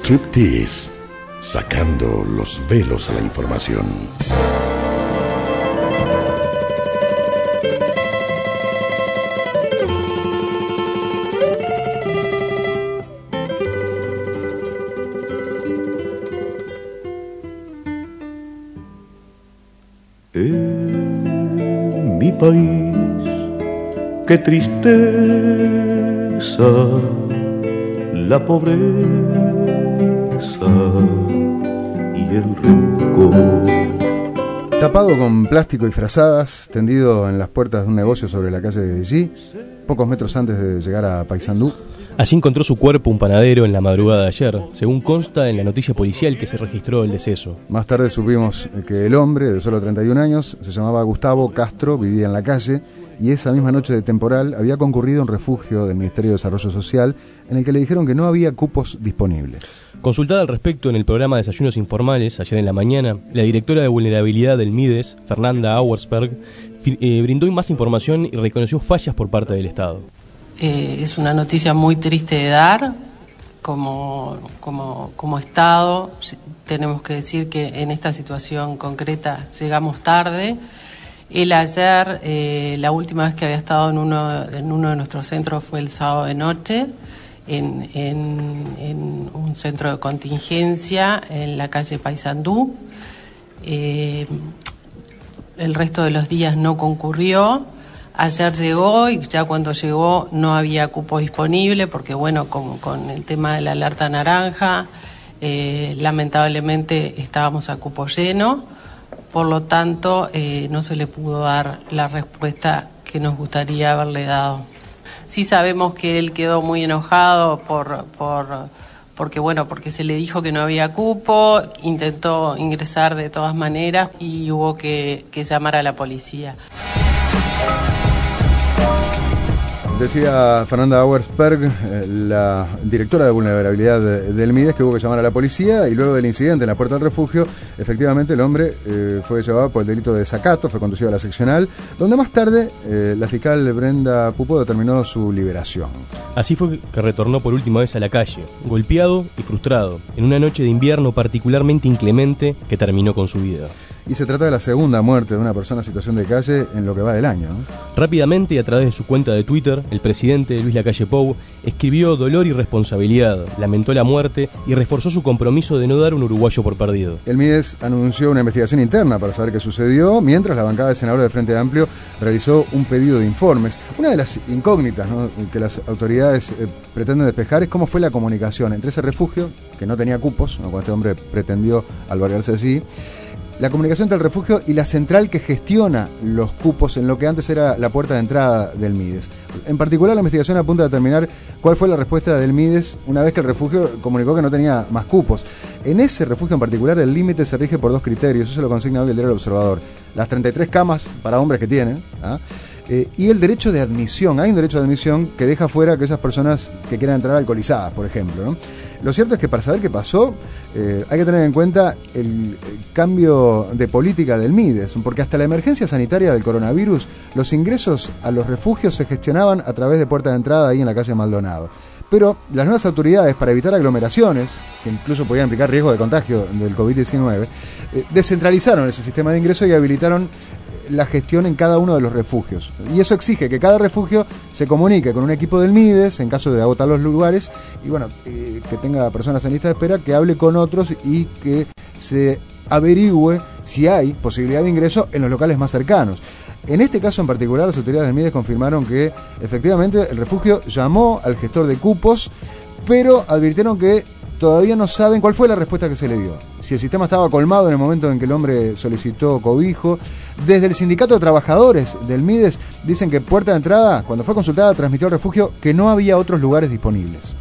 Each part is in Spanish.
Striptease, sacando los velos a la información. Mi país, qué tristeza, la pobreza y el rencor. Tapado con plástico y frazadas, tendido en las puertas de un negocio sobre la calle de G, pocos metros antes de llegar a Paysandú, Así encontró su cuerpo un panadero en la madrugada de ayer, según consta en la noticia policial que se registró el deceso. Más tarde supimos que el hombre, de solo 31 años, se llamaba Gustavo Castro, vivía en la calle y esa misma noche de temporal había concurrido a un refugio del Ministerio de Desarrollo Social en el que le dijeron que no había cupos disponibles. Consultada al respecto en el programa Desayunos Informales ayer en la mañana, la directora de vulnerabilidad del MIDES, Fernanda Auersberg, eh, brindó más información y reconoció fallas por parte del Estado. Eh, es una noticia muy triste de dar. Como, como, Estado, tenemos que decir que en esta situación concreta llegamos tarde. Él ayer, eh, la última vez que había estado en uno, en uno de nuestros centros fue el sábado de noche, en, en- en un centro de contingencia en la calle Paysandú. Eh, el resto de los días no concurrió. Ayer llegó y ya cuando llegó no había cupo disponible porque, bueno, con, el tema de la alerta naranja, eh, lamentablemente estábamos a cupo lleno. Por lo tanto, eh, no se le pudo dar la respuesta que nos gustaría haberle dado. Sí sabemos que él quedó muy enojado por, por, porque bueno, porque se le dijo que no había cupo, intentó ingresar de todas maneras y hubo que llamar a la policía. Decía Fernanda Auersberg, eh, la directora de vulnerabilidad de- del MIDES, que hubo que llamar a la policía y luego del incidente en la puerta del refugio, efectivamente el hombre eh, fue llevado por el delito de desacato, fue conducido a la seccional, donde más tarde eh, la fiscal Brenda Pupo determinó su liberación. Así fue que retornó por última vez a la calle, golpeado y frustrado, en una noche de invierno particularmente inclemente que terminó con su vida. Y se trata de la segunda muerte de una persona en situación de calle en lo que va del año. Rápidamente y a través de su cuenta de Twitter, el presidente Luis Lacalle Pou escribió dolor y responsabilidad, lamentó la muerte y reforzó su compromiso de no dar un uruguayo por perdido. El MIDES anunció una investigación interna para saber qué sucedió, mientras la bancada de senadores de Frente Amplio realizó un pedido de informes. Una de las incógnitas ¿no? que las autoridades eh, pretenden despejar es cómo fue la comunicación entre ese refugio, que no tenía cupos, ¿no? cuando este hombre pretendió albergarse allí, la comunicación entre el refugio y la central que gestiona los cupos en lo que antes era la puerta de entrada del MIDES. En particular, la investigación apunta a determinar cuál fue la respuesta del MIDES una vez que el refugio comunicó que no tenía más cupos. En ese refugio en particular, el límite se rige por dos criterios, eso lo consigna hoy el diario El Observador. Las 33 camas para hombres que tiene, ¿ah? Y el derecho de admisión. Hay un derecho de admisión que deja fuera a aquellas personas que quieran entrar alcoholizadas, por ejemplo. ¿no? Lo cierto es que para saber qué pasó, eh, hay que tener en cuenta el, cambio de política del MIDES, porque hasta la emergencia sanitaria del coronavirus, los ingresos a los refugios se gestionaban a través de puerta de entrada ahí en la calle Maldonado. Pero las nuevas autoridades, para evitar aglomeraciones, que incluso podían implicar riesgo de contagio del COVID-19, eh, descentralizaron ese sistema de ingreso y habilitaron la gestión en cada uno de los refugios. Y eso exige que cada refugio se comunique con un equipo del MIDES en caso de agotar los lugares y bueno, eh, que tenga personas en lista de espera, que hable con otros y que se averigüe si hay posibilidad de ingreso en los locales más cercanos. En este caso en particular, las autoridades del MIDES confirmaron que efectivamente el refugio llamó al gestor de cupos, pero advirtieron que todavía no saben cuál fue la respuesta que se le dio. Si el sistema estaba colmado en el momento en que el hombre solicitó cobijo. Desde el sindicato de trabajadores del MIDES dicen que Puerta de Entrada, cuando fue consultada, transmitió al refugio que no había otros lugares disponibles.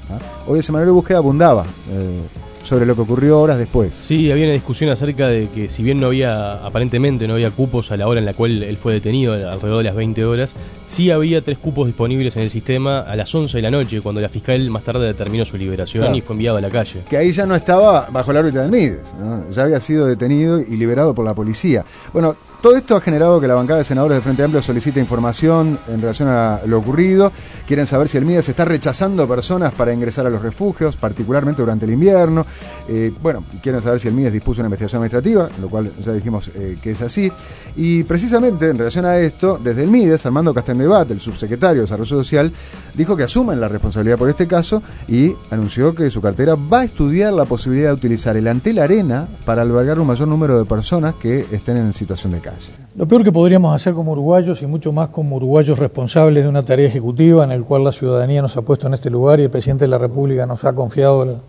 Hoy el semanario de búsqueda abundaba eh, sobre lo que ocurrió horas después. Sí, había una discusión acerca de que si bien no había, aparentemente no había cupos a la hora en la cual él fue detenido, alrededor de las 20 horas, sí había tres cupos disponibles en el sistema a las 11 de la noche, cuando la fiscal más tarde determinó su liberación Claro. y fue enviado a la calle. que ahí ya no estaba bajo la órbita del MIDES, ¿no? ya había sido detenido y liberado por la policía. Bueno, Todo esto ha generado que la bancada de senadores de Frente Amplio solicite información en relación a lo ocurrido. Quieren saber si el MIDES está rechazando personas para ingresar a los refugios, particularmente durante el invierno. Eh, bueno, quieren saber si el MIDES dispuso una investigación administrativa, lo cual ya dijimos eh, que es así. Y precisamente en relación a esto, desde el MIDES, Armando Castendebat, el subsecretario de Desarrollo Social, dijo que asumen la responsabilidad por este caso y anunció que su cartera va a estudiar la posibilidad de utilizar el Antel Arena para albergar un mayor número de personas que estén en situación de Lo peor que podríamos hacer como uruguayos y mucho más como uruguayos responsables de una tarea ejecutiva en el cual la ciudadanía nos ha puesto en este lugar y el presidente de la República nos ha confiado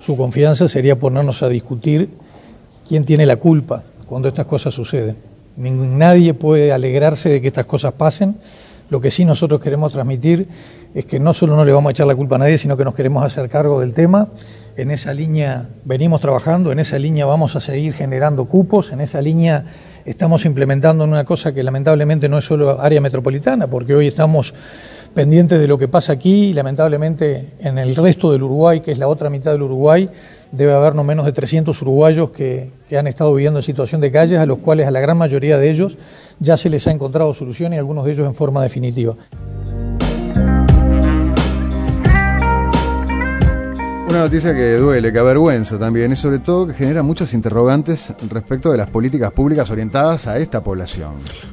su confianza sería ponernos a discutir quién tiene la culpa cuando estas cosas suceden. Nadie puede alegrarse de que estas cosas pasen. Lo que sí nosotros queremos transmitir es que no solo no le vamos a echar la culpa a nadie, sino que nos queremos hacer cargo del tema. En esa línea venimos trabajando, en esa línea vamos a seguir generando cupos, en esa línea estamos implementando una cosa que lamentablemente no es solo área metropolitana, porque hoy estamos pendientes de lo que pasa aquí y lamentablemente en el resto del Uruguay, que es la otra mitad del Uruguay, debe haber no menos de 300 uruguayos que, han estado viviendo en situación de calles, a los cuales a la gran mayoría de ellos ya se les ha encontrado solución y algunos de ellos en forma definitiva. Una noticia que duele, que avergüenza también y sobre todo que genera muchas interrogantes respecto de las políticas públicas orientadas a esta población.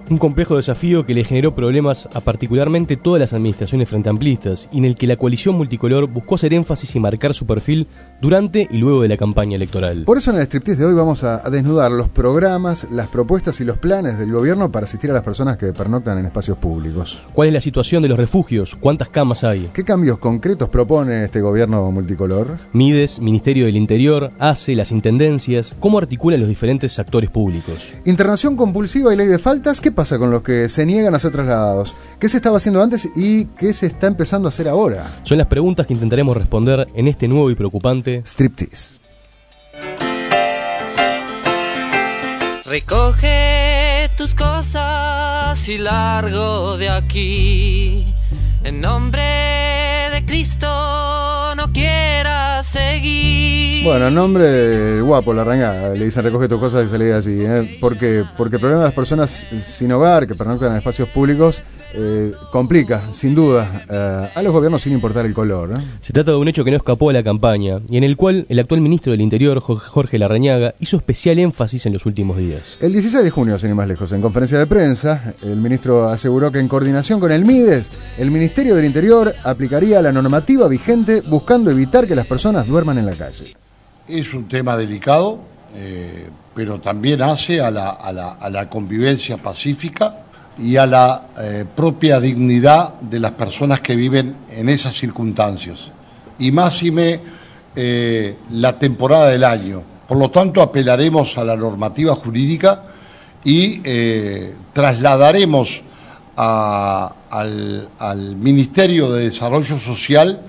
Un complejo desafío que le generó problemas a particularmente todas las administraciones frente amplistas y en el que la coalición multicolor buscó hacer énfasis y marcar su perfil durante y luego de la campaña electoral. Por eso en el striptease de hoy vamos a, a desnudar los programas, las propuestas y los planes del gobierno para asistir a las personas que pernoctan en espacios públicos. ¿Cuál es la situación de los refugios? ¿Cuántas camas hay? ¿Qué cambios concretos propone este gobierno multicolor? Mides, Ministerio del Interior, ACE, las intendencias, ¿cómo articulan los diferentes actores públicos? Internación compulsiva y ley de faltas, ¿qué pasa con los que se niegan a ser trasladados? ¿Qué se estaba haciendo antes y qué se está empezando a hacer ahora? Son las preguntas que intentaremos responder en este nuevo y preocupante Striptease. Recoge tus cosas y largo de aquí. En nombre de Cristo no quieras seguir. Bueno, en nombre guapo, la ranga, le dicen recoge tus cosas y salí así. ¿eh? Porque, porque el problema de las personas sin hogar que pernoctan en espacios públicos eh, complica, sin duda, eh, a los gobiernos sin importar el color. ¿eh? Se trata de un hecho que no escapó a la campaña y en el cual el actual ministro del Interior, Jorge Larrañaga, hizo especial énfasis en los últimos días. El 16 de junio, sin ir más lejos, en conferencia de prensa, el ministro aseguró que en coordinación con el MIDES, el Ministerio del Interior aplicaría la normativa vigente buscando evitar que las personas duerman en la calle. Es un tema delicado, eh, pero también hace a la, a la, a la convivencia pacífica y a la eh, propia dignidad de las personas que viven en esas circunstancias. Y máxime eh, la temporada del año. Por lo tanto, apelaremos a la normativa jurídica y trasladaremos al, al, Ministerio de Desarrollo Social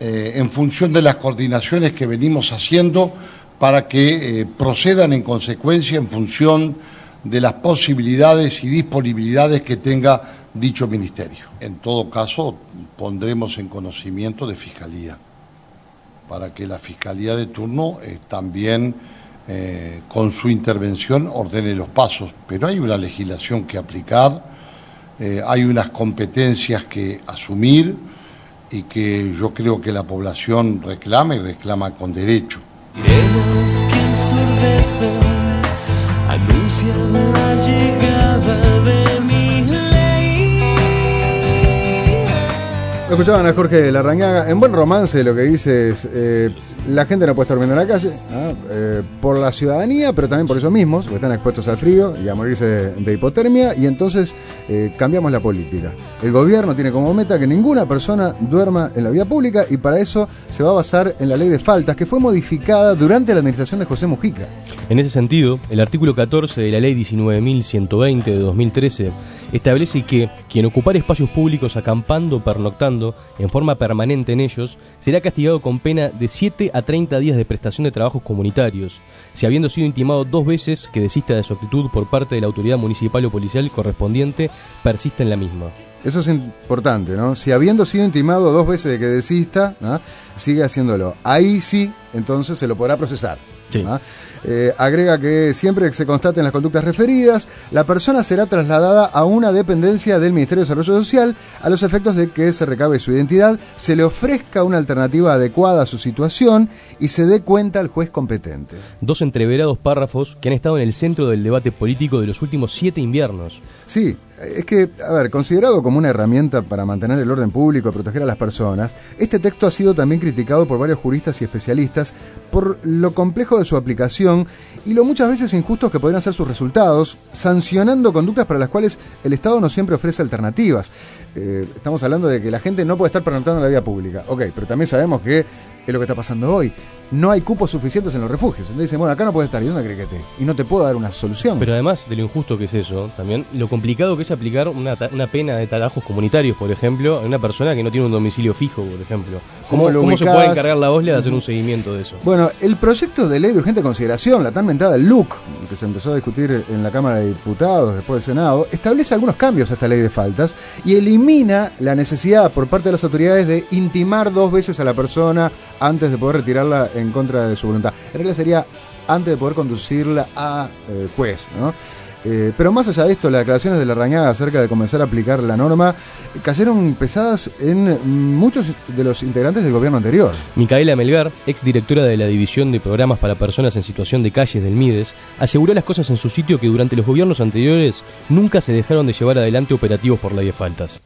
eh, en función de las coordinaciones que venimos haciendo para que procedan en consecuencia en función de las posibilidades y disponibilidades que tenga dicho ministerio. En todo caso, pondremos en conocimiento de Fiscalía, para que la Fiscalía de turno eh, también eh, con su intervención ordene los pasos. Pero hay una legislación que aplicar, eh, hay unas competencias que asumir y que yo creo que la población reclama y reclama con derecho escuchaban a Jorge Larrañaga. En buen romance lo que dice es, eh, la gente no puede estar durmiendo en la calle, eh, por la ciudadanía, pero también por ellos mismos, porque están expuestos al frío y a morirse de, de hipotermia, y entonces eh, cambiamos la política. El gobierno tiene como meta que ninguna persona duerma en la vía pública y para eso se va a basar en la ley de faltas, que fue modificada durante la administración de José Mujica. En ese sentido, el artículo 14 de la ley 19.120 de 2013 establece que quien ocupar espacios públicos acampando o pernoctando en forma permanente en ellos será castigado con pena de 7 a 30 días de prestación de trabajos comunitarios, si habiendo sido intimado dos veces que desista de su actitud por parte de la autoridad municipal o policial correspondiente, persiste en la misma. Eso es importante, ¿no? Si habiendo sido intimado dos veces de que desista, ¿no? sigue haciéndolo. Ahí sí, entonces se lo podrá procesar. Sí. ¿no? Eh, agrega que siempre que se constaten las conductas referidas, la persona será trasladada a una dependencia del Ministerio de Desarrollo Social a los efectos de que se recabe su identidad, se le ofrezca una alternativa adecuada a su situación y se dé cuenta al juez competente. Dos entreverados párrafos que han estado en el centro del debate político de los últimos siete inviernos. Sí, es que, a ver, considerado como una herramienta para mantener el orden público y proteger a las personas, este texto ha sido también criticado por varios juristas y especialistas por lo complejo de su aplicación y lo muchas veces injustos que podrían ser sus resultados, sancionando conductas para las cuales el Estado no siempre ofrece alternativas. Eh, estamos hablando de que la gente no puede estar pernoctando la vía pública. Ok, pero también sabemos que es lo que está pasando hoy. No hay cupos suficientes en los refugios. Entonces dicen, bueno, acá no puede estar. ¿Y dónde cree que esté? Y no te puedo dar una solución. Pero además de lo injusto que es eso, también lo complicado que es aplicar una, una pena de trabajos comunitarios, por ejemplo, a una persona que no tiene un domicilio fijo, por ejemplo. ¿Cómo, ¿Cómo lo cómo se puede encargar la OSLE de hacer un seguimiento de eso? Bueno, el proyecto de ley de urgente consideración, la tan mentada el LUC, que se empezó a discutir en la Cámara de Diputados, después del Senado, establece algunos cambios a esta ley de faltas y elimina la necesidad por parte de las autoridades de intimar dos veces a la persona antes de poder retirarla en contra de su voluntad. En realidad sería antes de poder conducirla a eh, juez, ¿no? Eh, pero más allá de esto, las declaraciones de la Rañaga acerca de comenzar a aplicar la norma eh, cayeron pesadas en mm, muchos de los integrantes del gobierno anterior. Micaela Melgar, ex directora de la División de Programas para Personas en Situación de Calles del MIDES, aseguró las cosas en su sitio que durante los gobiernos anteriores nunca se dejaron de llevar adelante operativos por ley de faltas.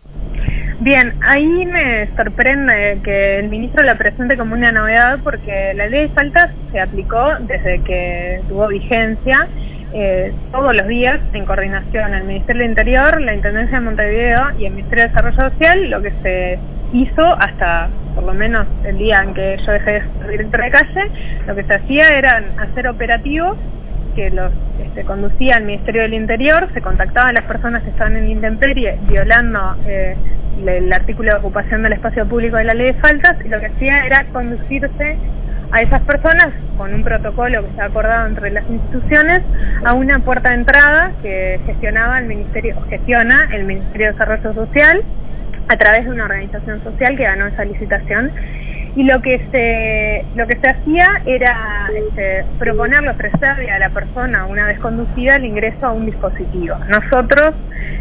Bien, ahí me sorprende que el ministro la presente como una novedad porque la ley de faltas se aplicó desde que tuvo vigencia eh, todos los días en coordinación el Ministerio del Interior, la Intendencia de Montevideo y el Ministerio de Desarrollo Social, lo que se hizo hasta por lo menos el día en que yo dejé de ser directora de calle, lo que se hacía era hacer operativos que los este, conducía el Ministerio del Interior, se contactaban las personas que estaban en intemperie violando eh, le- el artículo de ocupación del espacio público de la ley de faltas y lo que hacía era conducirse a esas personas con un protocolo que se ha acordado entre las instituciones a una puerta de entrada que gestionaba el Ministerio, gestiona el Ministerio de Desarrollo Social a través de una organización social que ganó esa licitación. Y lo que se lo que se hacía era este, proponerle ofrecerle a la persona una vez conducida el ingreso a un dispositivo. Nosotros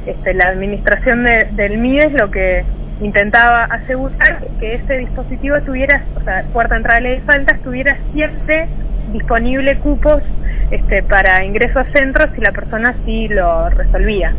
este, la administración de- del MIDES lo que intentaba asegurar que ese dispositivo tuviera o sea puerta entrada de ley de faltas tuviera siempre disponible cupos este, para ingreso a centros si la persona sí lo resolvía.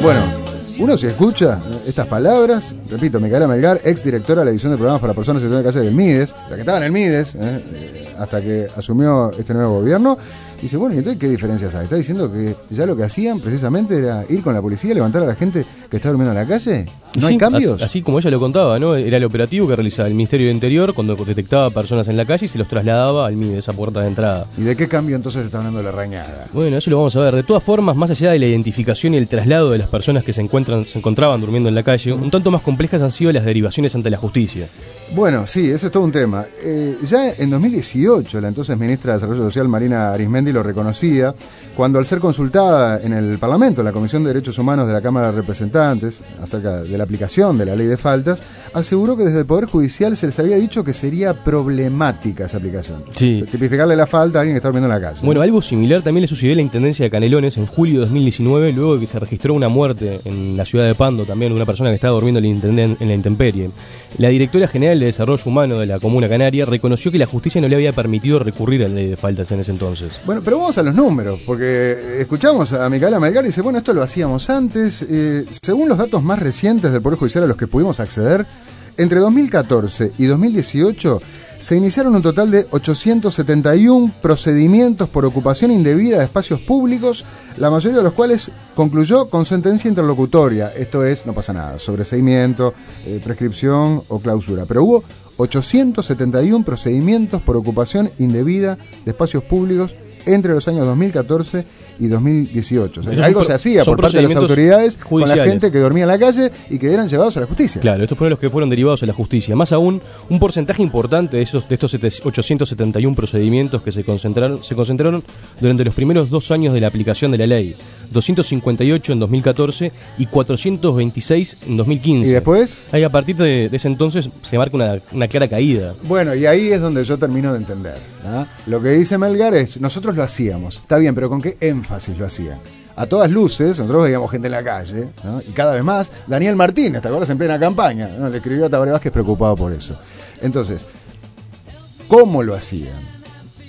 Bueno, uno se escucha estas palabras, repito, Micaela Melgar, ex directora de la División de Programas para Personas en Situación de Calle del MIDES, la que estaba en el MIDES, eh, eh, hasta que asumió este nuevo gobierno, dice, bueno, ¿y entonces qué diferencias hay? ¿Está diciendo que ya lo que hacían precisamente era ir con la policía, levantar a la gente que está durmiendo en la calle? ¿No sí, hay cambios? Así, así como ella lo contaba, ¿no? Era el operativo que realizaba el Ministerio del Interior cuando detectaba personas en la calle y se los trasladaba al MIDE, esa puerta de entrada. ¿Y de qué cambio entonces está hablando la rañada? Bueno, eso lo vamos a ver. De todas formas, más allá de la identificación y el traslado de las personas que se encuentran, se encontraban durmiendo en la calle, un tanto más complejas han sido las derivaciones ante la justicia. Bueno, sí, eso es todo un tema. Eh, ya en 2018, la entonces ministra de Desarrollo Social, Marina Arismendi, lo reconocía cuando al ser consultada en el Parlamento, en la Comisión de Derechos Humanos de la Cámara de Representantes, acerca de la aplicación de la ley de faltas, aseguró que desde el Poder Judicial se les había dicho que sería problemática esa aplicación. Sí. Tipificarle la falta a alguien que está durmiendo en la calle. Bueno, algo similar también le sucedió a la Intendencia de Canelones en julio de 2019, luego de que se registró una muerte en la ciudad de Pando, también una persona que estaba durmiendo en la, en la intemperie. La directora general de Desarrollo Humano de la Comuna Canaria reconoció que la justicia no le había permitido recurrir a la ley de faltas en ese entonces. Bueno, pero vamos a los números, porque escuchamos a Micaela Melgar y dice, bueno, esto lo hacíamos antes. Eh, según los datos más recientes del Poder Judicial a los que pudimos acceder, entre 2014 y 2018 se iniciaron un total de 871 procedimientos por ocupación indebida de espacios públicos, la mayoría de los cuales concluyó con sentencia interlocutoria, esto es, no pasa nada, sobreseimiento, eh, prescripción o clausura, pero hubo 871 procedimientos por ocupación indebida de espacios públicos entre los años 2014 y 2018. O sea, Esos algo se hacía por parte de las autoridades con la gente que dormía en la calle y que eran llevados a la justicia. Claro, estos fueron los que fueron derivados a la justicia. Más aún, un porcentaje importante de, esos, de estos 871 procedimientos que se concentraron, se concentraron durante los primeros dos años de la aplicación de la ley. 258 en 2014 y 426 en 2015. ¿Y después? Ahí a partir de, de ese entonces se marca una, una clara caída. Bueno, y ahí es donde yo termino de entender. Lo que dice Melgar es, nosotros lo hacíamos, está bien, pero ¿con qué énfasis lo hacían? A todas luces, nosotros veíamos gente en la calle, y cada vez más, Daniel Martínez, ¿te acuerdas? En plena campaña, ¿no? le escribió a Tabaré Vázquez preocupado por eso. Entonces, ¿cómo lo hacían?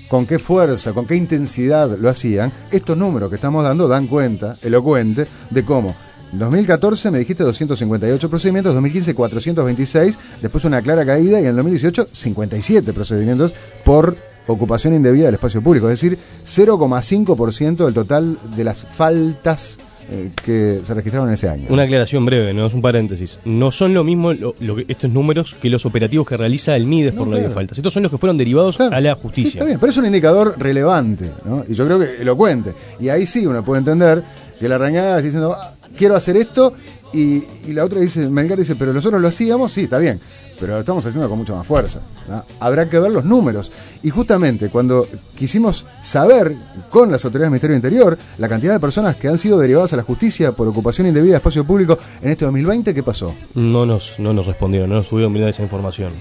¿Con qué fuerza, con qué intensidad lo hacían? Estos números que estamos dando dan cuenta, elocuente, de cómo en 2014 me dijiste 258 procedimientos, 2015 426, después una clara caída y en el 2018 57 procedimientos por ocupación indebida del espacio público, es decir, 0,5% del total de las faltas eh, que se registraron ese año. Una aclaración breve, no es un paréntesis. No son lo mismo lo- lo que- estos números que los operativos que realiza el MIDES por ley de claro. faltas. Estos son los que fueron derivados a la Sí, justicia. está bien, pero es un indicador relevante, ¿no? Y yo creo que elocuente. Y ahí sí uno puede entender que la arañada está diciendo, "Ah, quiero hacer esto, y, y la otra dice, Melgar dice, pero nosotros lo hacíamos, sí, está bien, pero lo estamos haciendo con mucha más fuerza. ¿no? Habrá que ver los números. Y justamente cuando quisimos saber con las autoridades del Ministerio del Interior la cantidad de personas que han sido derivadas a la justicia por ocupación indebida de espacio público en este 2020, ¿qué pasó? No nos, no nos respondieron, no nos pudieron brindar esa información.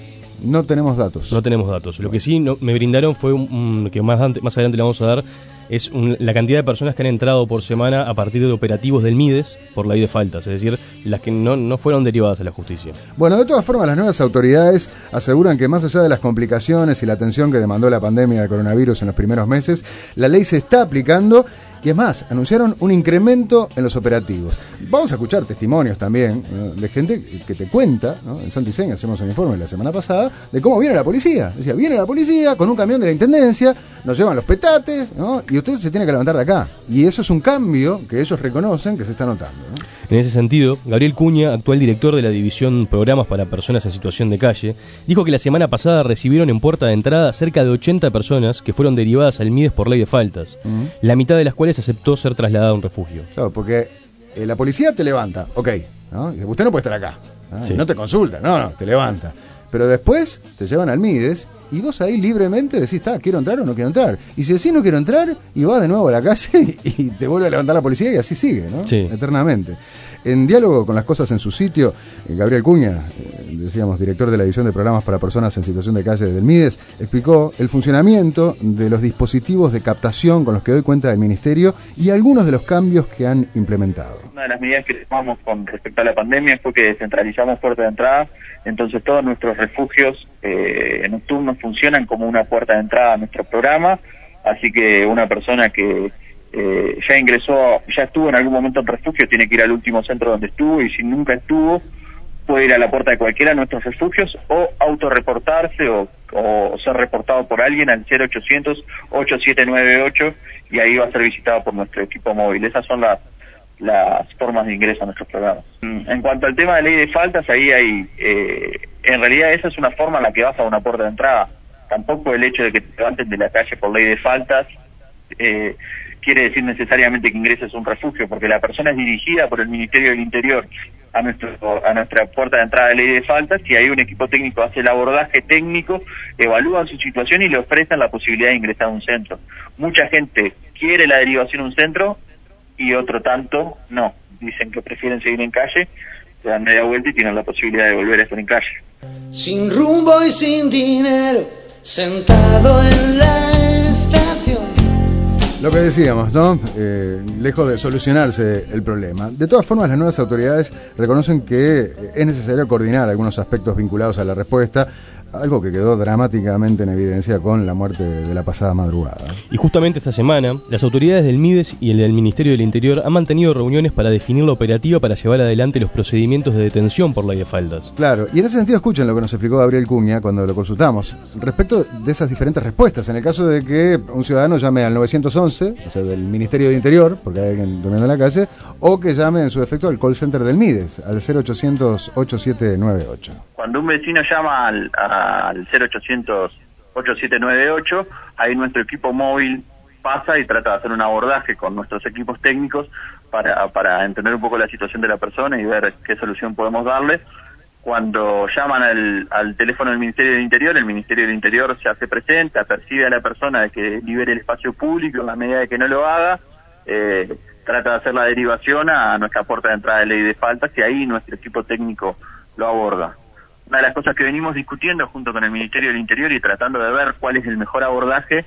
No tenemos datos. No tenemos datos. Lo que sí no- me brindaron fue un, un- que más, ante- más adelante le vamos a dar es un- la cantidad de personas que han entrado por semana a partir de operativos del MIDES por ley de faltas, es decir, las que no, no fueron derivadas a la justicia. Bueno, de todas formas, las nuevas autoridades aseguran que más allá de las complicaciones y la atención que demandó la pandemia de coronavirus en los primeros meses, la ley se está aplicando y es más, anunciaron un incremento en los operativos. Vamos a escuchar testimonios también ¿no? de gente que te cuenta, ¿no? en Santo Iseña hacemos un informe la semana pasada, de cómo viene la policía. Decía, viene la policía con un camión de la Intendencia, nos llevan los petates, ¿no? y usted se tiene que levantar de acá. Y eso es un cambio que ellos reconocen que se está notando. ¿no? En ese sentido, Gabriel Cuña, actual director de la división Programas para Personas en Situación de Calle, dijo que la semana pasada recibieron en puerta de entrada cerca de 80 personas que fueron derivadas al MIDES por ley de faltas, la mitad de las cuales aceptó ser trasladada a un refugio. Claro, porque eh, la policía te levanta, ok, Usted no puede estar acá. ¿no? Sí. No te consulta, no, no, te levanta. Pero después te llevan al MIDES y vos ahí libremente decís, está, quiero entrar o no quiero entrar. Y si decís no quiero entrar, y vas de nuevo a la calle y te vuelve a levantar la policía y así sigue, ¿no? Sí. Eternamente. En diálogo con las cosas en su sitio, eh, Gabriel Cuña, eh, decíamos, director de la División de Programas para Personas en Situación de Calle del MIDES, explicó el funcionamiento de los dispositivos de captación con los que doy cuenta del Ministerio y algunos de los cambios que han implementado. Una de las medidas que tomamos con respecto a la pandemia fue que descentralizamos puerta de entrada, entonces todos nuestros refugios eh, nocturnos funcionan como una puerta de entrada a nuestro programa, así que una persona que eh, ya ingresó, ya estuvo en algún momento en refugio, tiene que ir al último centro donde estuvo y si nunca estuvo, puede ir a la puerta de cualquiera de nuestros refugios o autorreportarse o, o ser reportado por alguien al 0800 8798 y ahí va a ser visitado por nuestro equipo móvil. Esas son las las formas de ingreso a nuestros programas. Mm, En cuanto al tema de ley de faltas, ahí hay, eh, en realidad esa es una forma en la que vas a una puerta de entrada. Tampoco el hecho de que te levanten de la calle por ley de faltas eh, quiere decir necesariamente que ingreses a un refugio, porque la persona es dirigida por el Ministerio del Interior a nuestro a nuestra puerta de entrada de ley de faltas y ahí un equipo técnico hace el abordaje técnico, evalúan su situación y le ofrecen la posibilidad de ingresar a un centro. Mucha gente quiere la derivación a un centro y otro tanto no. Dicen que prefieren seguir en calle, se dan media vuelta y tienen la posibilidad de volver a estar en calle. Sin rumbo y sin dinero, sentado en la estación. Lo que decíamos, ¿no? Eh, lejos de solucionarse el problema. De todas formas, las nuevas autoridades reconocen que es necesario coordinar algunos aspectos vinculados a la respuesta, algo que quedó dramáticamente en evidencia con la muerte de la pasada madrugada. Y justamente esta semana, las autoridades del MIDES y el del Ministerio del Interior han mantenido reuniones para definir la operativa para llevar adelante los procedimientos de detención por ley de faltas. Claro, y en ese sentido escuchen lo que nos explicó Gabriel Cuña cuando lo consultamos, respecto de esas diferentes respuestas. En el caso de que un ciudadano llame al 911, o sea, del Ministerio de Interior, porque hay alguien durmiendo en la calle, o que llame en su defecto al call center del MIDES, al 0800-8798. Cuando un vecino llama al, al 0800 8798, ahí nuestro equipo móvil pasa y trata de hacer un abordaje con nuestros equipos técnicos para, para entender un poco la situación de la persona y ver qué solución podemos darle. Cuando llaman al, al teléfono del Ministerio del Interior, el Ministerio del Interior se hace presente, apercibe a la persona de que libere el espacio público en la medida de que no lo haga, eh, trata de hacer la derivación a nuestra puerta de entrada de ley de faltas y ahí nuestro equipo técnico lo aborda. Una de las cosas que venimos discutiendo junto con el Ministerio del Interior y tratando de ver cuál es el mejor abordaje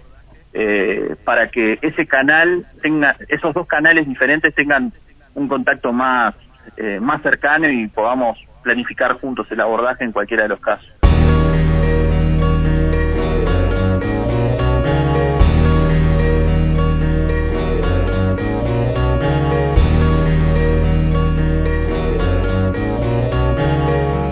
eh, para que ese canal tenga, esos dos canales diferentes tengan un contacto más, eh, más cercano y podamos planificar juntos el abordaje en cualquiera de los casos.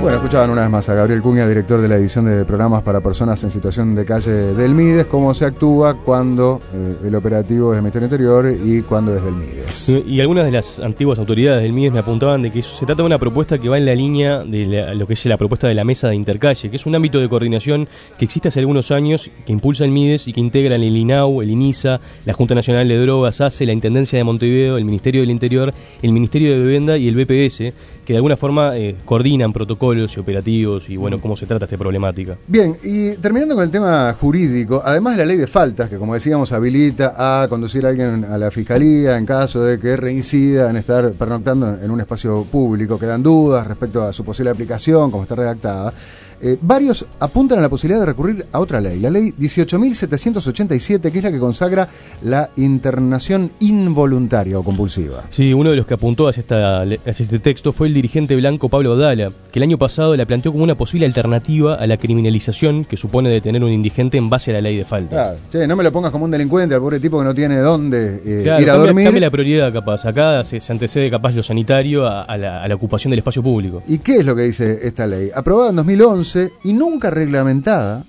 Bueno, escuchaban una vez más a Gabriel Cuña, director de la edición de programas para personas en situación de calle del MIDES, cómo se actúa cuando eh, el operativo es del Ministerio Interior y cuando es del MIDES. Y algunas de las antiguas autoridades del MIDES me apuntaban de que se trata de una propuesta que va en la línea de la- lo que es la propuesta de la mesa de intercalle, que es un ámbito de coordinación que existe hace algunos años, que impulsa el MIDES y que integra el INAU, el INISA, la Junta Nacional de Drogas, ACE, la Intendencia de Montevideo, el Ministerio del Interior, el Ministerio de Vivienda y el BPS, que de alguna forma eh, coordinan protocolos y operativos y bueno, cómo se trata esta problemática. Bien, y terminando con el tema jurídico, además de la ley de faltas, que como decíamos habilita a conducir a alguien a la fiscalía en caso de que reincida en estar pernoctando en un espacio público, quedan dudas respecto a su posible aplicación, como está redactada. Eh, varios apuntan a la posibilidad de recurrir a otra ley, la ley 18.787, que es la que consagra la internación involuntaria o compulsiva. Sí, uno de los que apuntó hacia, esta, hacia este texto fue el dirigente blanco Pablo Dala, que el año pasado la planteó como una posible alternativa a la criminalización que supone detener un indigente en base a la ley de faltas. Claro, che, no me lo pongas como un delincuente al pobre tipo que no tiene dónde eh, Claro, ir a cambia, dormir. cambia la prioridad capaz. Acá se, se antecede capaz lo sanitario a, a la, a la ocupación del espacio público. ¿Y qué es lo que dice esta ley? Aprobada en 2011 y nunca reglamentada,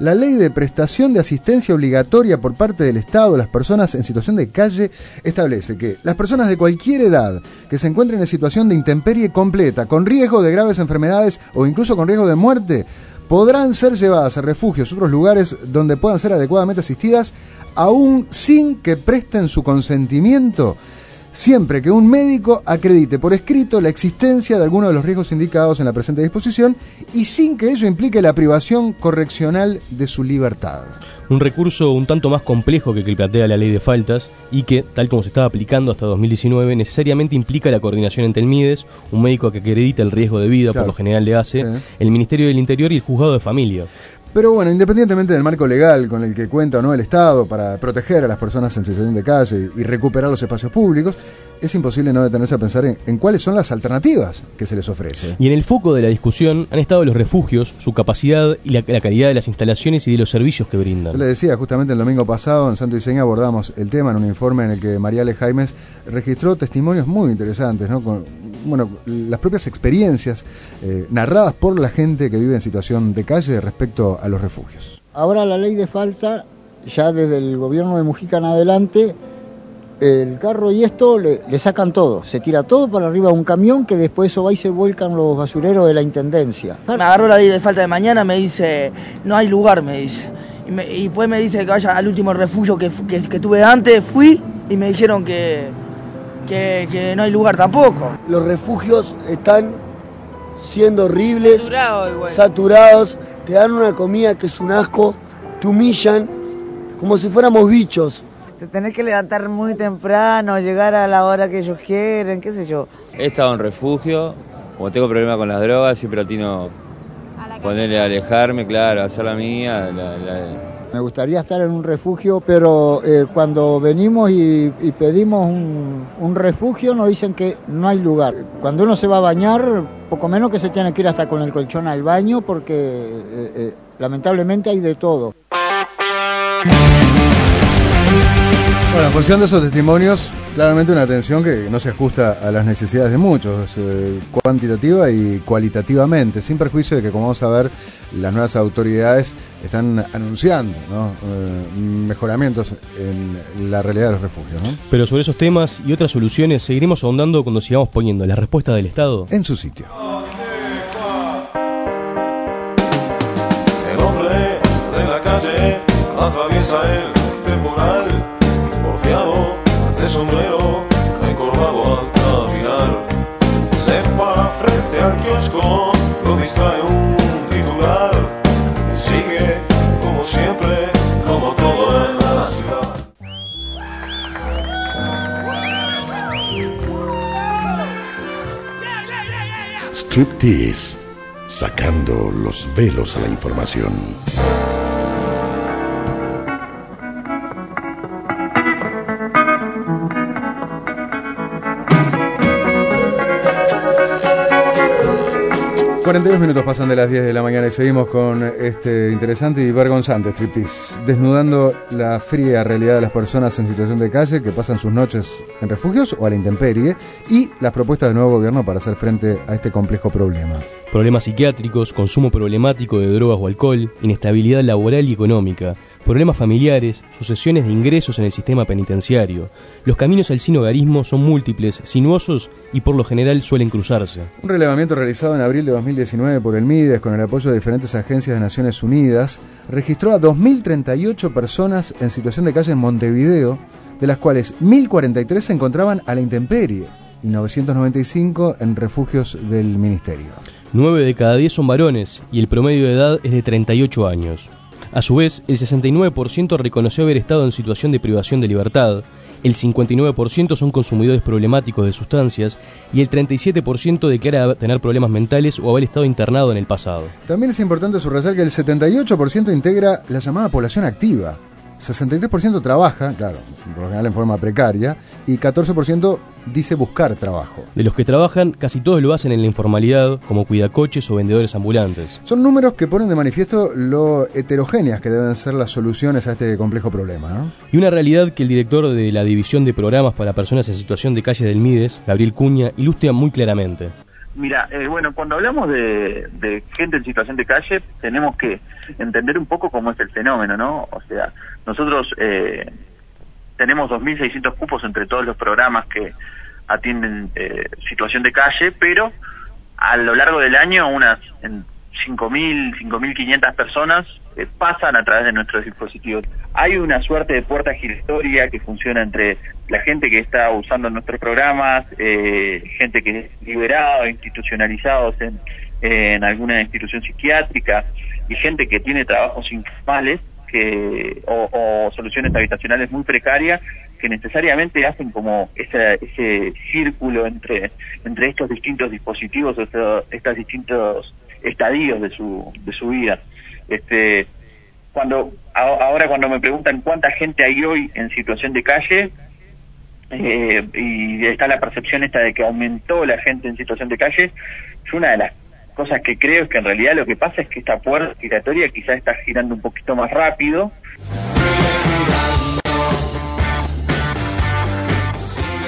la ley de prestación de asistencia obligatoria por parte del Estado a las personas en situación de calle establece que las personas de cualquier edad que se encuentren en situación de intemperie completa, con riesgo de graves enfermedades o incluso con riesgo de muerte, podrán ser llevadas a refugios otros lugares donde puedan ser adecuadamente asistidas, aún sin que presten su consentimiento siempre que un médico acredite por escrito la existencia de alguno de los riesgos indicados en la presente disposición y sin que ello implique la privación correccional de su libertad. Un recurso un tanto más complejo que el que plantea la ley de faltas y que, tal como se estaba aplicando hasta 2019, necesariamente implica la coordinación entre el MIDES, un médico que acredita el riesgo de vida, Claro. por lo general le hace, Sí. el Ministerio del Interior y el Juzgado de Familia. Pero bueno, independientemente del marco legal con el que cuenta o no el Estado para proteger a las personas en situación de calle y recuperar los espacios públicos, es imposible no detenerse a pensar en, en cuáles son las alternativas que se les ofrece. Y en el foco de la discusión han estado los refugios, su capacidad y la, la calidad de las instalaciones y de los servicios que brindan. Yo le decía, justamente el domingo pasado en Santo Iseña abordamos el tema en un informe en el que Mariale Jaimes registró testimonios muy interesantes, ¿no? Con, bueno, las propias experiencias eh, narradas por la gente que vive en situación de calle respecto a los refugios. Ahora la ley de falta, ya desde el gobierno de Mujica en adelante, el carro y esto le, le sacan todo, se tira todo para arriba de un camión que después eso va y se vuelcan los basureros de la intendencia. Me agarró la ley de falta de mañana, me dice, no hay lugar, me dice. Y, me- y después me dice que vaya al último refugio que, fu- que, que tuve antes, fui y me dijeron que, que, que no hay lugar tampoco. Los refugios están siendo horribles, Saturado igual. saturados, te dan una comida que es un asco, te humillan, como si fuéramos bichos. Te tenés que levantar muy temprano, llegar a la hora que ellos quieren, qué sé yo. He estado en refugio, como tengo problemas con las drogas, siempre atino ponerle a alejarme, claro, hacer la mía. la- la- Me gustaría estar en un refugio, pero eh, cuando venimos y, pedimos un, un refugio nos dicen que no hay lugar. Cuando uno se va a bañar, poco menos que se tiene que ir hasta con el colchón al baño porque eh, eh, lamentablemente hay de todo. Bueno, en función de esos testimonios, claramente una atención que no se ajusta a las necesidades de muchos, eh, cuantitativa y cualitativamente, sin perjuicio de que, como vamos a ver, las nuevas autoridades están anunciando ¿no? Eh, mejoramientos en la realidad de los refugios. ¿no? Pero sobre esos temas y otras soluciones seguiremos ahondando cuando sigamos poniendo la respuesta del Estado en su sitio. El hombre de la calle atraviesa el temporal sombrero encorvado al caminar. Se para frente al kiosco, lo distrae un titular. Y sigue como siempre, como todo en la ciudad. Striptease, sacando los velos a la información. 42 minutos pasan de las 10 de la mañana y seguimos con este interesante y vergonzante striptease, desnudando la fría realidad de las personas en situación de calle que pasan sus noches en refugios o a la intemperie y las propuestas del nuevo gobierno para hacer frente a este complejo problema. Problemas psiquiátricos, consumo problemático de drogas o alcohol, inestabilidad laboral y económica, problemas familiares, sucesiones de ingresos en el sistema penitenciario. Los caminos al sinogarismo son múltiples, sinuosos y por lo general suelen cruzarse. Un relevamiento realizado en abril de 2019 por el MIDES con el apoyo de diferentes agencias de Naciones Unidas registró a 2.038 personas en situación de calle en Montevideo, de las cuales 1.043 se encontraban a la intemperie y 995 en refugios del Ministerio. 9 de cada 10 son varones y el promedio de edad es de 38 años. A su vez, el 69% reconoció haber estado en situación de privación de libertad, el 59% son consumidores problemáticos de sustancias y el 37% declara tener problemas mentales o haber estado internado en el pasado. También es importante subrayar que el 78% integra la llamada población activa. 63% trabaja, claro, por lo general en forma precaria, y 14% dice buscar trabajo. De los que trabajan, casi todos lo hacen en la informalidad, como cuidacoches o vendedores ambulantes. Son números que ponen de manifiesto lo heterogéneas que deben ser las soluciones a este complejo problema. ¿no? Y una realidad que el director de la División de Programas para Personas en Situación de Calle del MIDES, Gabriel Cuña, ilustra muy claramente. Mira, eh, bueno, cuando hablamos de, de gente en situación de calle, tenemos que entender un poco cómo es el fenómeno, ¿no? O sea, nosotros eh, tenemos 2.600 cupos entre todos los programas que atienden eh, situación de calle, pero a lo largo del año unas en 5.000, 5.500 personas eh, pasan a través de nuestros dispositivos. Hay una suerte de puerta giratoria que funciona entre la gente que está usando nuestros programas, eh, gente que es liberada, institucionalizados en, en alguna institución psiquiátrica y gente que tiene trabajos informales que, o, o soluciones habitacionales muy precarias que necesariamente hacen como ese, ese círculo entre, entre estos distintos dispositivos, estos, estos distintos estadios de su, de su vida. Este, cuando ahora cuando me preguntan cuánta gente hay hoy en situación de calle eh, y está la percepción esta de que aumentó la gente en situación de calle, yo una de las cosas que creo que en realidad lo que pasa es que esta puerta giratoria quizás está girando un poquito más rápido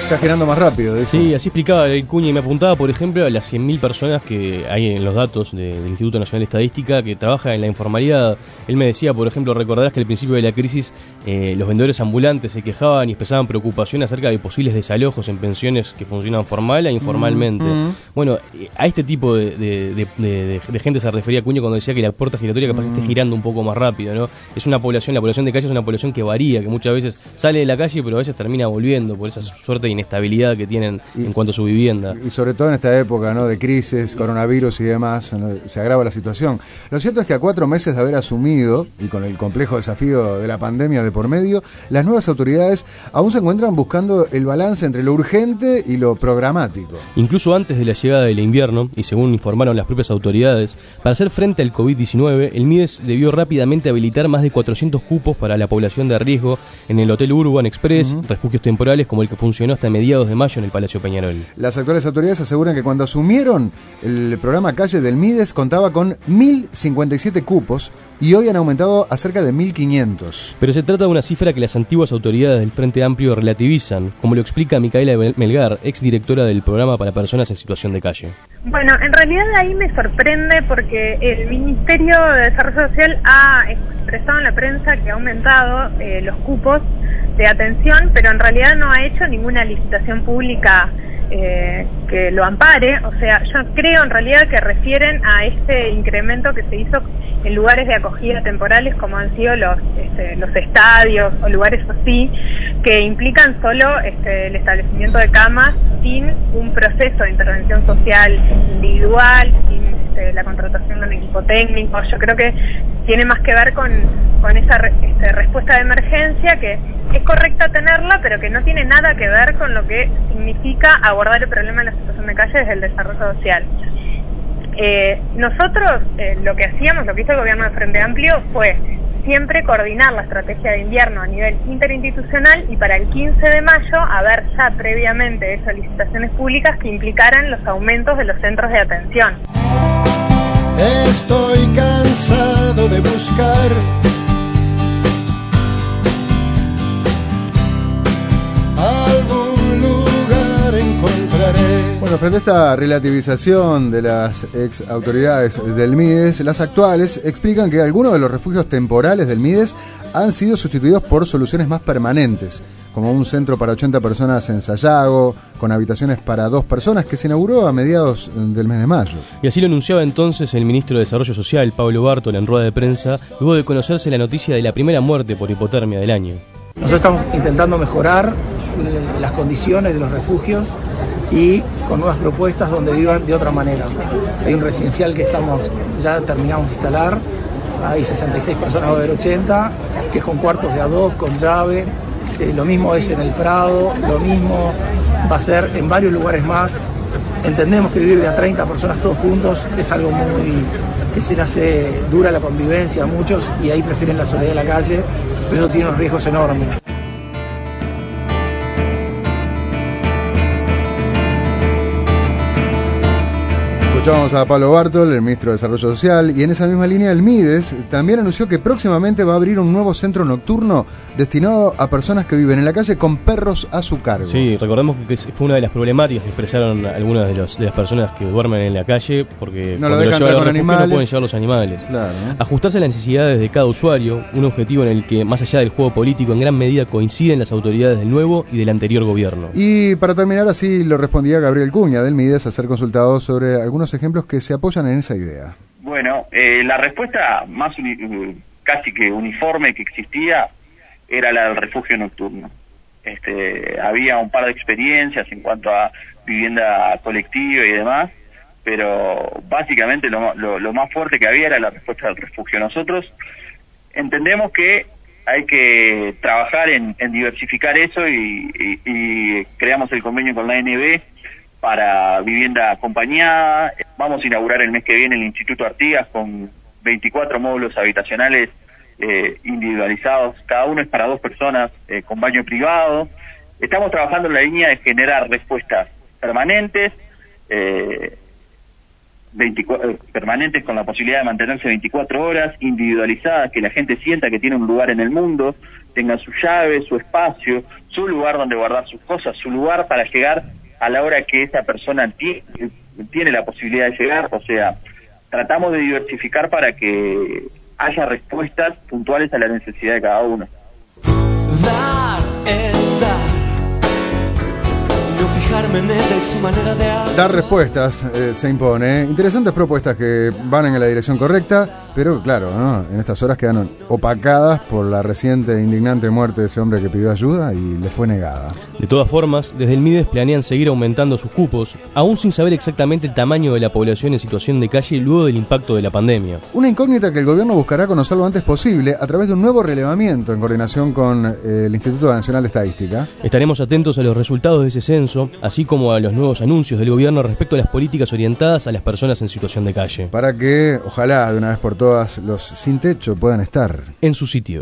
Está girando más rápido. De Sí, así explicaba el Cuña y me apuntaba, por ejemplo, a las 100.000 personas que hay en los datos de- del Instituto Nacional de Estadística que trabajan en la informalidad. Él me decía, por ejemplo, recordarás que al principio de la crisis eh, los vendedores ambulantes se quejaban y expresaban preocupación acerca de posibles desalojos en pensiones que funcionan formal e informalmente. Mm, mm. Bueno, a este tipo de, de- de- de- de- de gente se refería Cuña cuando decía que la puerta giratoria capaz que esté Mm. girando un poco más rápido, ¿no? Es una población, la población de calle es una población que varía, que muchas veces sale de la calle pero a veces termina volviendo por esa suerte de inestabilidad que tienen en cuanto a su vivienda. Y sobre todo en esta época ¿no? de crisis, coronavirus y demás, ¿no? se agrava la situación. Lo cierto es que a cuatro meses de haber asumido, y con el complejo desafío de la pandemia de por medio, las nuevas autoridades aún se encuentran buscando el balance entre lo urgente y lo programático. Incluso antes de la llegada del invierno, y según informaron las propias autoridades, para hacer frente al COVID-19, el MIDES debió rápidamente habilitar más de 400 cupos para la población de riesgo en el Hotel Urban Express, refugios temporales como el que funcionó hasta mediados de mayo en el Palacio Peñarol. Las actuales autoridades aseguran que cuando asumieron el programa Calle del Mides contaba con 1.057 cupos y hoy han aumentado a cerca de 1.500. Pero se trata de una cifra que las antiguas autoridades del Frente Amplio relativizan, como lo explica Micaela Melgar, exdirectora del programa para personas en situación de calle. Bueno, en realidad ahí me sorprende porque el Ministerio de Desarrollo Social ha expresado en la prensa que ha aumentado eh, los cupos de atención, pero en realidad no ha hecho ninguna licitación pública eh, que lo ampare. O sea, yo creo en realidad que refieren a este incremento que se hizo en lugares de acogida temporales como han sido los, este, los estadios o lugares así, que implican solo este, el establecimiento de camas sin un proceso de intervención social individual, sin este, la contratación de un equipo técnico. Yo creo que tiene más que ver con, con esa este, respuesta de emergencia que es correcta tenerla, pero que no tiene nada que ver con lo que significa abordar el problema de la situación de calle desde el desarrollo social. Eh, nosotros eh, lo que hacíamos, lo que hizo el gobierno de Frente Amplio fue siempre coordinar la estrategia de invierno a nivel interinstitucional y para el 15 de mayo haber ya previamente hecho licitaciones públicas que implicaran los aumentos de los centros de atención. Estoy cansado de buscar Bueno, frente a esta relativización de las ex autoridades del MIDES, las actuales explican que algunos de los refugios temporales del MIDES han sido sustituidos por soluciones más permanentes, como un centro para 80 personas en Sayago, con habitaciones para dos personas, que se inauguró a mediados del mes de mayo. Y así lo anunciaba entonces el ministro de Desarrollo Social, Pablo Bartol, en rueda de prensa, luego de conocerse la noticia de la primera muerte por hipotermia del año. Nosotros estamos intentando mejorar eh, las condiciones de los refugios y con nuevas propuestas donde vivan de otra manera. Hay un residencial que estamos ya terminamos de instalar, hay 66 personas, va a haber 80, que es con cuartos de a dos, con llave. Eh, lo mismo es en el Prado, lo mismo va a ser en varios lugares más. Entendemos que vivir de a 30 personas todos juntos es algo muy que se le hace dura la convivencia a muchos y ahí prefieren la soledad de la calle, pero eso tiene unos riesgos enormes. Escuchamos a Pablo Bartol, el ministro de Desarrollo Social, y en esa misma línea el MIDES también anunció que próximamente va a abrir un nuevo centro nocturno destinado a personas que viven en la calle con perros a su cargo. Sí, recordemos que fue una de las problemáticas que expresaron algunas de, los, de las personas que duermen en la calle porque No lo dejan con animales. no pueden llevar los animales. Claro. Ajustarse a las necesidades de cada usuario, un objetivo en el que, más allá del juego político, en gran medida coinciden las autoridades del nuevo y del anterior gobierno. Y para terminar, así lo respondía Gabriel Cuña del MIDES a ser consultado sobre algunos ejemplos que se apoyan en esa idea. Bueno, eh, la respuesta más eh, casi que uniforme que existía era la del refugio nocturno. Este, había un par de experiencias en cuanto a vivienda colectiva y demás, pero básicamente lo, lo- lo más fuerte que había era la respuesta del refugio. Nosotros entendemos que hay que trabajar en, diversificar eso y, y- y creamos el convenio con la ANB para vivienda acompañada. Vamos a inaugurar el mes que viene el Instituto Artigas con 24 módulos habitacionales eh, individualizados. Cada uno es para dos personas eh, con baño privado. Estamos trabajando en la línea de generar respuestas permanentes, eh, 24 eh, permanentes con la posibilidad de mantenerse 24 horas, individualizadas, que la gente sienta que tiene un lugar en el mundo, tenga su llave, su espacio, su lugar donde guardar sus cosas, su lugar para llegar a la hora que esa persona ti- tiene la posibilidad de llegar. O sea, tratamos de diversificar para que haya respuestas puntuales a la necesidad de cada uno. Dar es dar. No fijarme en ella y su manera de. Dar respuestas eh, se impone. Interesantes propuestas que van en la dirección correcta, pero claro, ¿no? en estas horas quedan opacadas por la reciente e indignante muerte de ese hombre que pidió ayuda y le fue negada. De todas formas, desde el MIDES planean seguir aumentando sus cupos, aún sin saber exactamente el tamaño de la población en situación de calle luego del impacto de la pandemia. Una incógnita que el gobierno buscará conocer lo antes posible a través de un nuevo relevamiento en coordinación con eh, el Instituto Nacional de Estadística. Estaremos atentos a los resultados de ese censo, así como a los nuevos anuncios del gobierno respecto a las políticas orientadas a las personas en situación de calle. Para que, ojalá, de una vez por todas, los sin techo puedan estar en su sitio.